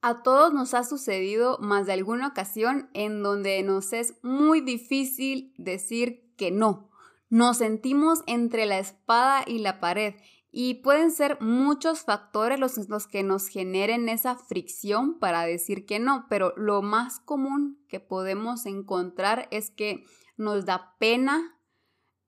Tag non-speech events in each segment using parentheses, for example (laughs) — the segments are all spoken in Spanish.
A todos nos ha sucedido más de alguna ocasión en donde nos es muy difícil decir que no. Nos sentimos entre la espada y la pared y pueden ser muchos factores los, que nos generen esa fricción para decir que no, pero lo más común que podemos encontrar es que nos da pena,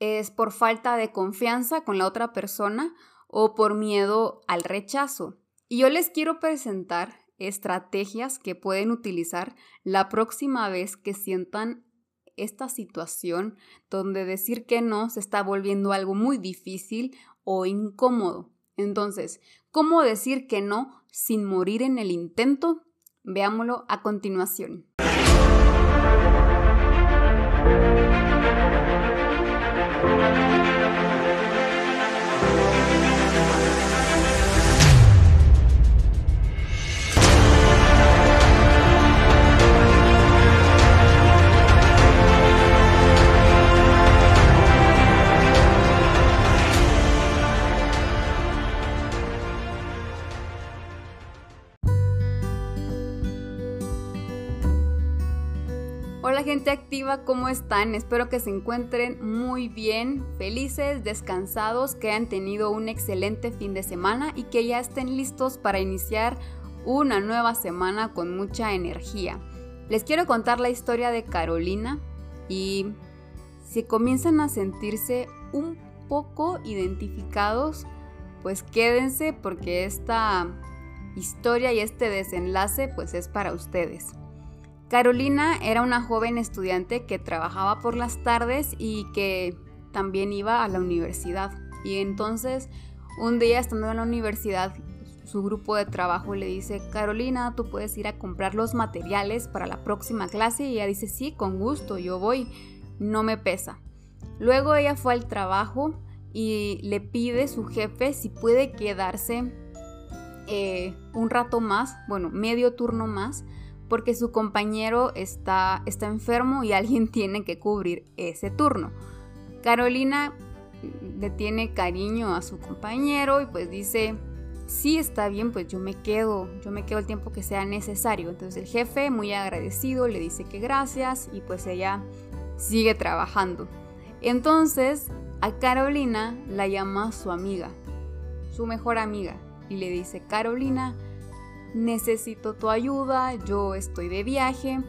es por falta de confianza con la otra persona o por miedo al rechazo. Y yo les quiero presentar estrategias que pueden utilizar la próxima vez que sientan esta situación donde decir que no se está volviendo algo muy difícil o incómodo. Entonces, ¿cómo decir que no sin morir en el intento? Veámoslo a continuación. Activa, ¿cómo están? Espero que se encuentren muy bien, felices, descansados, que hayan tenido un excelente fin de semana y que ya estén listos para iniciar una nueva semana con mucha energía. Les quiero contar la historia de Carolina y si comienzan a sentirse un poco identificados, pues quédense porque esta historia y este desenlace pues es para ustedes. Carolina era una joven estudiante que trabajaba por las tardes y que también iba a la universidad. Y entonces, un día estando en la universidad, su grupo de trabajo le dice, Carolina, tú puedes ir a comprar los materiales para la próxima clase. Y ella dice, sí, con gusto, yo voy, no me pesa. Luego ella fue al trabajo y le pide su jefe si puede quedarse eh, un rato más, bueno, medio turno más, porque su compañero está, está enfermo y alguien (laughs) tiene que cubrir ese turno. Carolina le tiene cariño a su compañero y pues dice, sí está bien, pues yo me quedo, yo me quedo el tiempo que sea necesario. Entonces el jefe, muy agradecido, le dice que gracias y pues ella sigue trabajando. Entonces a Carolina la llama su amiga, su mejor amiga, y le dice, Carolina, necesito tu ayuda, yo estoy de viaje,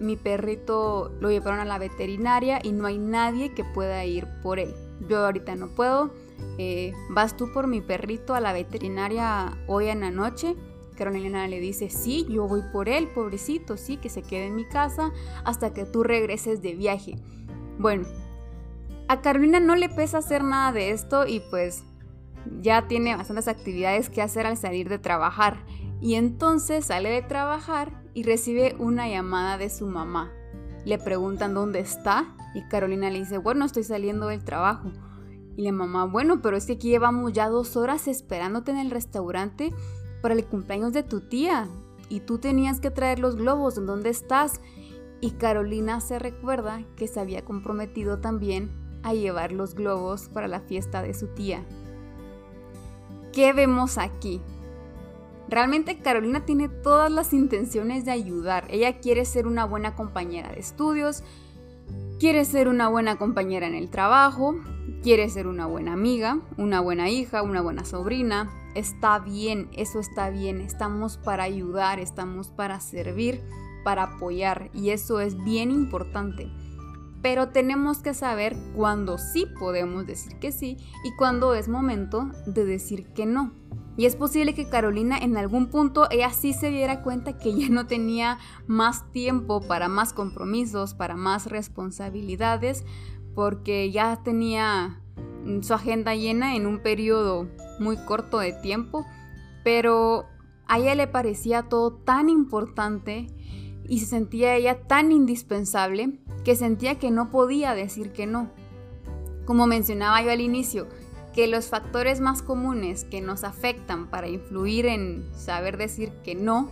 mi perrito lo llevaron a la veterinaria y no hay nadie que pueda ir por él. Yo ahorita no puedo. Eh, ¿Vas tú por mi perrito a la veterinaria hoy en la noche? Carolina le dice, sí, yo voy por él, pobrecito, sí, que se quede en mi casa hasta que tú regreses de viaje. Bueno, a Carolina no le pesa hacer nada de esto y pues ya tiene bastantes actividades que hacer al salir de trabajar. Y entonces sale de trabajar y recibe una llamada de su mamá. Le preguntan dónde está y Carolina le dice, bueno, estoy saliendo del trabajo. Y la mamá, bueno, pero es que aquí llevamos ya dos horas esperándote en el restaurante para el cumpleaños de tu tía. Y tú tenías que traer los globos, ¿en dónde estás? Y Carolina se recuerda que se había comprometido también a llevar los globos para la fiesta de su tía. ¿Qué vemos aquí? Realmente Carolina tiene todas las intenciones de ayudar. Ella quiere ser una buena compañera de estudios, quiere ser una buena compañera en el trabajo, quiere ser una buena amiga, una buena hija, una buena sobrina. Está bien, eso está bien. Estamos para ayudar, estamos para servir, para apoyar y eso es bien importante. Pero tenemos que saber cuándo sí podemos decir que sí y cuándo es momento de decir que no. Y es posible que Carolina en algún punto ella sí se diera cuenta que ya no tenía más tiempo para más compromisos, para más responsabilidades, porque ya tenía mm, su agenda llena en un periodo muy corto de tiempo, pero a ella le parecía todo tan importante y se sentía ella tan indispensable que sentía que no podía decir que no. Como mencionaba yo al inicio, que los factores más comunes que nos afectan para influir en saber decir que no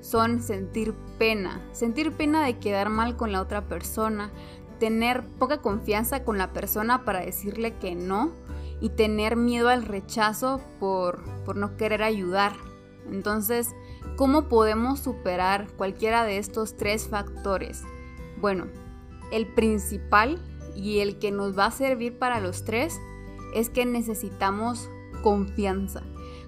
son sentir pena, sentir pena de quedar mal con la otra persona, tener poca confianza con la persona para decirle que no y tener miedo al rechazo por, por no querer ayudar. Entonces, ¿Cómo podemos superar cualquiera de estos tres factores? Bueno, el principal y el que nos va a servir para los tres es que necesitamos confianza.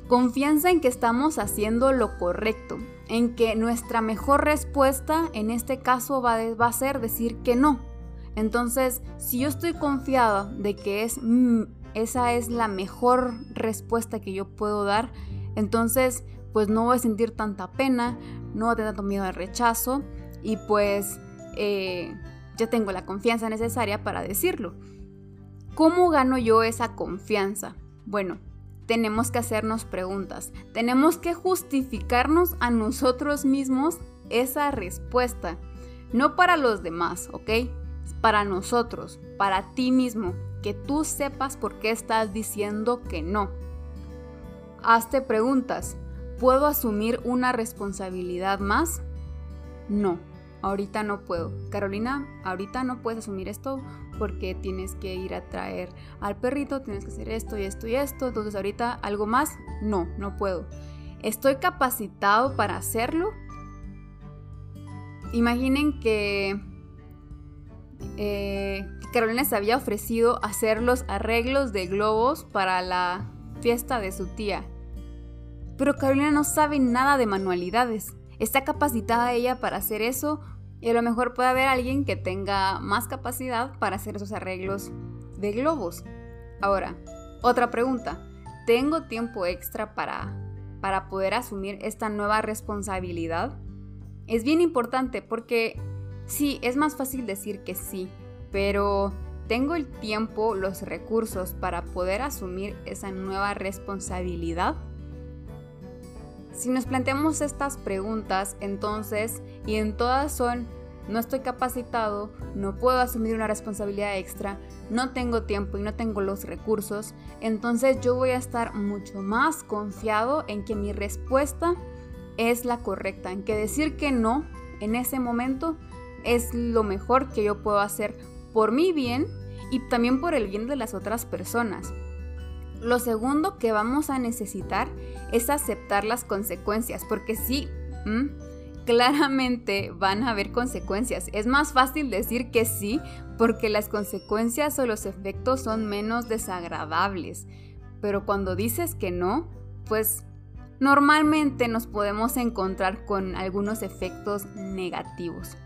Confianza en que estamos haciendo lo correcto, en que nuestra mejor respuesta en este caso va, a ser decir que no. Entonces, si yo estoy confiada de que es, esa es la mejor respuesta que yo puedo dar, entonces pues no voy a sentir tanta pena, no voy a tener tanto miedo al rechazo y pues eh, ya tengo la confianza necesaria para decirlo. ¿Cómo gano yo esa confianza? Bueno, tenemos que hacernos preguntas, tenemos que justificarnos a nosotros mismos esa respuesta, no para los demás, ¿ok? Para nosotros, para ti mismo, que tú sepas por qué estás diciendo que no. Hazte preguntas, ¿puedo asumir una responsabilidad más? No ahorita no puedo. Carolina, ahorita no puedes asumir esto porque tienes que ir a traer al perrito, tienes que hacer esto y esto y esto, entonces ahorita algo más, no, no puedo. ¿Estoy capacitado para hacerlo? Imaginen que eh, Carolina se había ofrecido hacer los arreglos de globos para la fiesta de su tía. Pero Carolina no sabe nada de manualidades. ¿Está capacitada ella para hacer eso y a lo mejor puede haber alguien que tenga más capacidad para hacer esos arreglos de globos. Ahora, otra pregunta. ¿Tengo tiempo extra para, para poder asumir esta nueva responsabilidad? Es bien importante porque sí, es más fácil decir que sí, pero ¿tengo el tiempo, los recursos para poder asumir esa nueva responsabilidad? Si nos planteamos estas preguntas, entonces, y en todas son, no estoy capacitado, no puedo asumir una responsabilidad extra, no tengo tiempo y no tengo los recursos, entonces yo voy a estar mucho más confiado en que mi respuesta es la correcta, en que decir que no en ese momento es lo mejor que yo puedo hacer por mi bien y también por el bien de las otras personas. Lo segundo que vamos a necesitar es aceptar las consecuencias, porque sí, claramente van a haber consecuencias. Es más fácil decir que sí, porque las consecuencias o los efectos son menos desagradables. Pero cuando dices que no, pues normalmente nos podemos encontrar con algunos efectos negativos.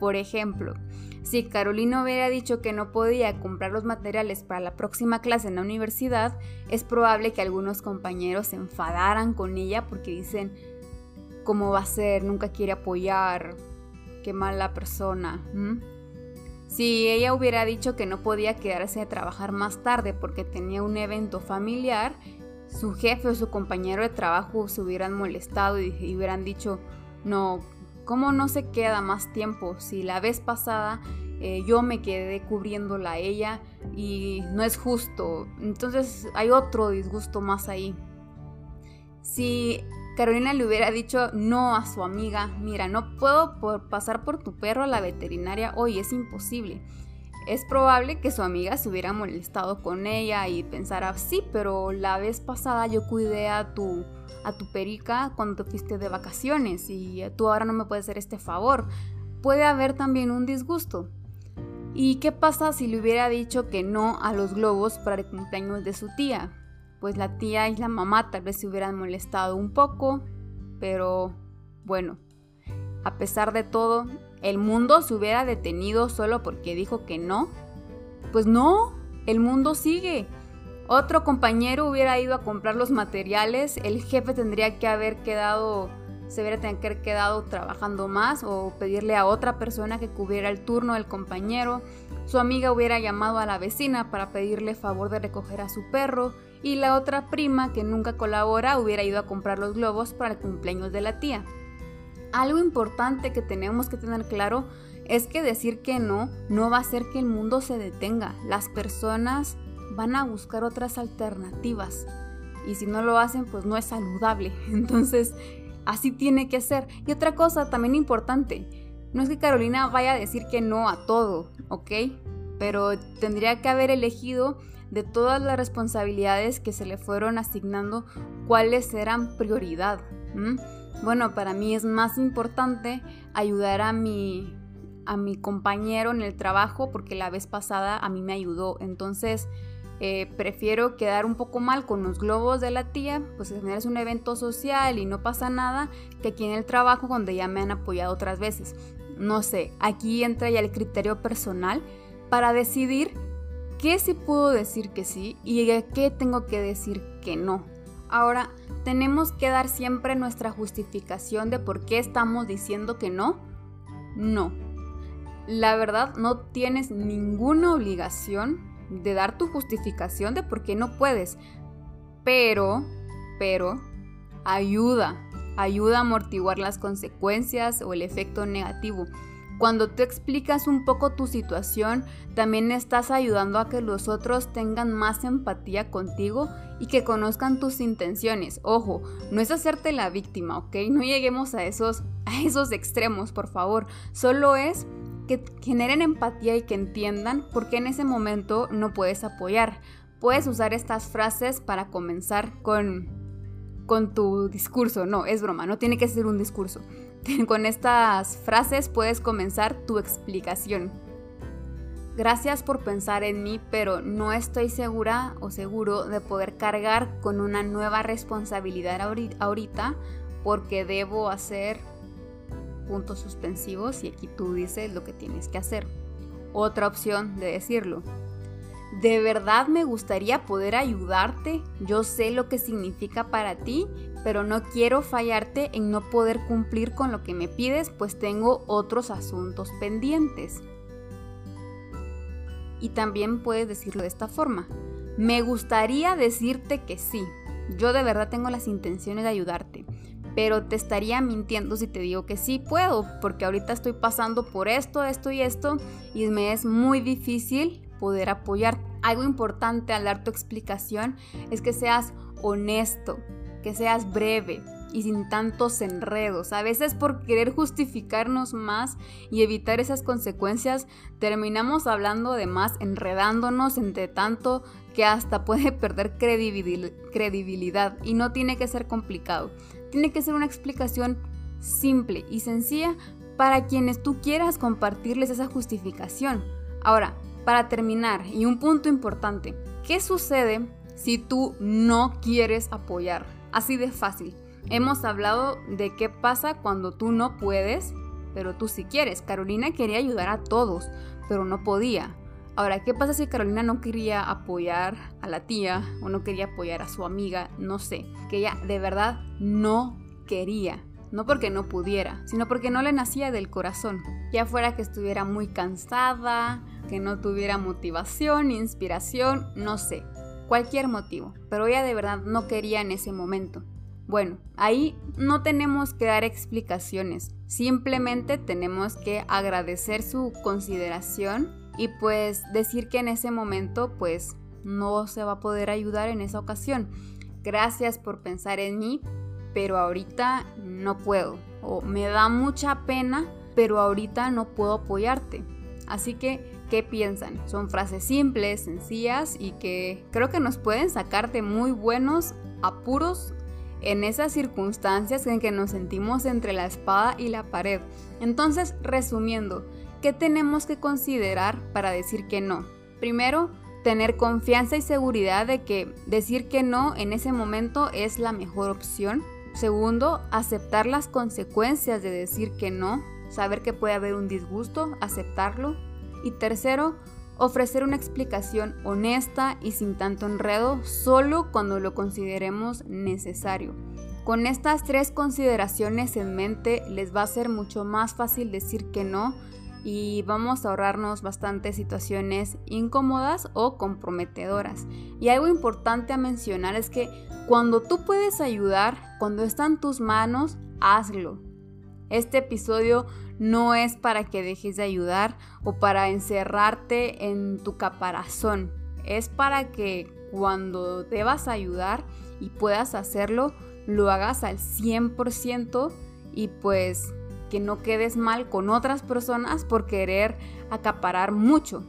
Por ejemplo, si Carolina hubiera dicho que no podía comprar los materiales para la próxima clase en la universidad, es probable que algunos compañeros se enfadaran con ella porque dicen, ¿cómo va a ser? Nunca quiere apoyar, qué mala persona. Si ella hubiera dicho que no podía quedarse a trabajar más tarde porque tenía un evento familiar, su jefe o su compañero de trabajo se hubieran molestado y, hubieran dicho, no, ¿Cómo no se queda más tiempo si la vez pasada eh, yo me quedé cubriéndola a ella y no es justo? Entonces hay otro disgusto más ahí. Si Carolina le hubiera dicho no a su amiga, mira, no puedo pasar por tu perro a la veterinaria hoy, es imposible. Es probable que su amiga se hubiera molestado con ella y pensara, sí, pero la vez pasada yo cuidé a tu a tu perica cuando te fuiste de vacaciones y tú ahora no me puedes hacer este favor. Puede haber también un disgusto. ¿Y qué pasa si le hubiera dicho que no a los globos para el cumpleaños de su tía? Pues la tía y la mamá tal vez se hubieran molestado un poco, pero bueno, a pesar de todo, ¿el mundo se hubiera detenido solo porque dijo que no? Pues no, el mundo sigue. Otro compañero hubiera ido a comprar los materiales, el jefe tendría que haber quedado, se hubiera tenido que haber quedado trabajando más o pedirle a otra persona que cubriera el turno del compañero. Su amiga hubiera llamado a la vecina para pedirle favor de recoger a su perro y la otra prima que nunca colabora hubiera ido a comprar los globos para el cumpleaños de la tía. Algo importante que tenemos que tener claro es que decir que no no va a hacer que el mundo se detenga. Las personas van a buscar otras alternativas. Y si no lo hacen, pues no es saludable. (laughs) Entonces, así tiene que ser. Y otra cosa también importante, no es que Carolina vaya a decir que no a todo, ¿ok? Pero tendría que haber elegido de todas las responsabilidades que se le fueron asignando cuáles eran prioridad. Bueno, para mí es más importante ayudar a mi a mi compañero en el trabajo porque la vez pasada a mí me ayudó. Entonces, eh, prefiero quedar un poco mal con los globos de la tía, pues es un evento social y no pasa nada, que aquí en el trabajo donde ya me han apoyado otras veces. No sé, aquí entra ya el criterio personal para decidir qué sí puedo decir que sí y qué tengo que decir que no. Ahora, ¿tenemos que dar siempre nuestra justificación de por qué estamos diciendo que no? No. La verdad, no tienes ninguna obligación de dar tu justificación de por qué no puedes. Pero, pero, ayuda, ayuda a amortiguar las consecuencias o el efecto negativo. Cuando tú explicas un poco tu situación, también estás ayudando a que los otros tengan más empatía contigo y que conozcan tus intenciones. Ojo, no es hacerte la víctima, ¿ok? No lleguemos a esos, a esos extremos, por favor. Solo es que generen empatía y que entiendan por qué en ese momento no puedes apoyar. Puedes usar estas frases para comenzar con, con tu discurso. No, es broma, no tiene que ser un discurso. (laughs) Con estas frases puedes comenzar tu explicación. Gracias por pensar en mí, pero no estoy segura o seguro de poder cargar con una nueva responsabilidad ahorita porque debo hacer puntos suspensivos y aquí tú dices lo que tienes que hacer. Otra opción de decirlo. De verdad me gustaría poder ayudarte. Yo sé lo que significa para ti, pero no quiero fallarte en no poder cumplir con lo que me pides, pues tengo otros asuntos pendientes. Y también puedes decirlo de esta forma. Me gustaría decirte que sí. Yo de verdad tengo las intenciones de ayudarte, pero te estaría mintiendo si te digo que sí puedo, porque ahorita estoy pasando por esto, esto y esto, y me es muy difícil poder apoyar. Algo importante al dar tu explicación es que seas honesto, que seas breve y sin tantos enredos. A veces por querer justificarnos más y evitar esas consecuencias, terminamos hablando de más, enredándonos entre tanto que hasta (laughs) puede perder credibilidad y no tiene que ser complicado. Tiene que ser una explicación simple y sencilla para quienes tú quieras compartirles esa justificación. Ahora, para terminar, y un punto importante, ¿qué sucede si tú no quieres apoyar? Así de fácil. Hemos hablado de qué pasa cuando tú no puedes, pero tú sí quieres. Carolina quería ayudar a todos, pero no podía. Ahora, ¿qué pasa si Carolina no quería apoyar a la tía o no quería apoyar a su amiga? No sé, que ella de verdad no quería. No porque no pudiera, sino porque no le nacía del corazón. Ya fuera que estuviera muy cansada, que no tuviera motivación, inspiración, no sé. Cualquier motivo. Pero ella de verdad no quería en ese momento. Bueno, ahí no tenemos que dar explicaciones. Simplemente tenemos que agradecer su consideración y pues decir que en ese momento pues no se va a poder ayudar en esa ocasión. Gracias por pensar en mí, pero ahorita no puedo. O me da mucha pena, pero ahorita no puedo apoyarte. Así que, ¿qué piensan? Son frases simples, sencillas y que creo que nos pueden sacar de muy buenos apuros en esas circunstancias en que nos sentimos entre la espada y la pared. Entonces, resumiendo, ¿Qué tenemos que considerar para decir que no? Primero, tener confianza y seguridad de que decir que no en ese momento es la mejor opción. Segundo, aceptar las consecuencias de decir que no, saber que puede haber un disgusto, aceptarlo. Y tercero, ofrecer una explicación honesta y sin tanto enredo solo cuando lo consideremos necesario. Con estas tres consideraciones en mente les va a ser mucho más fácil decir que no y vamos a ahorrarnos bastantes situaciones incómodas o comprometedoras. Y algo importante a mencionar es que cuando tú puedes ayudar, cuando está en tus manos, hazlo. Este episodio no es para que dejes de ayudar o para encerrarte en tu caparazón. Es para que cuando debas ayudar y puedas hacerlo, lo hagas al 100% y pues que no quedes mal con otras personas por querer acaparar mucho.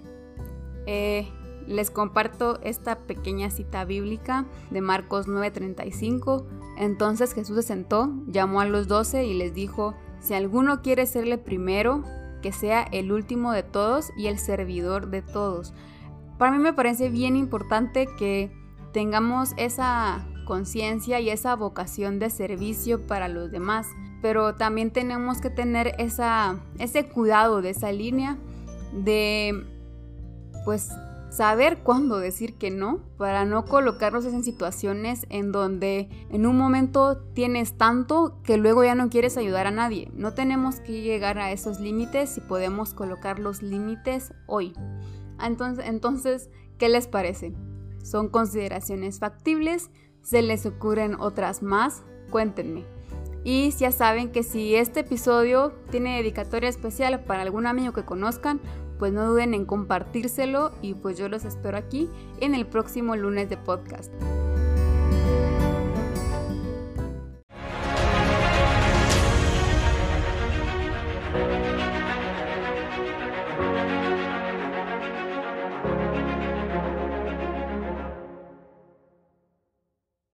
Eh, les comparto esta pequeña cita bíblica de Marcos 9:35. Entonces Jesús se sentó, llamó a los doce y les dijo, si alguno quiere serle primero, que sea el último de todos y el servidor de todos. Para mí me parece bien importante que tengamos esa conciencia y esa vocación de servicio para los demás, pero también tenemos que tener esa, ese cuidado de esa línea de pues saber cuándo decir que no para no colocarnos en situaciones en donde en un momento tienes tanto que luego ya no quieres ayudar a nadie. No tenemos que llegar a esos límites si podemos colocar los límites hoy. Entonces, entonces, ¿qué les parece? ¿Son consideraciones factibles? ¿Se les ocurren otras más? Cuéntenme. Y ya saben que si este episodio tiene dedicatoria especial para algún amigo que conozcan, pues no duden en compartírselo y pues yo los espero aquí en el próximo lunes de podcast.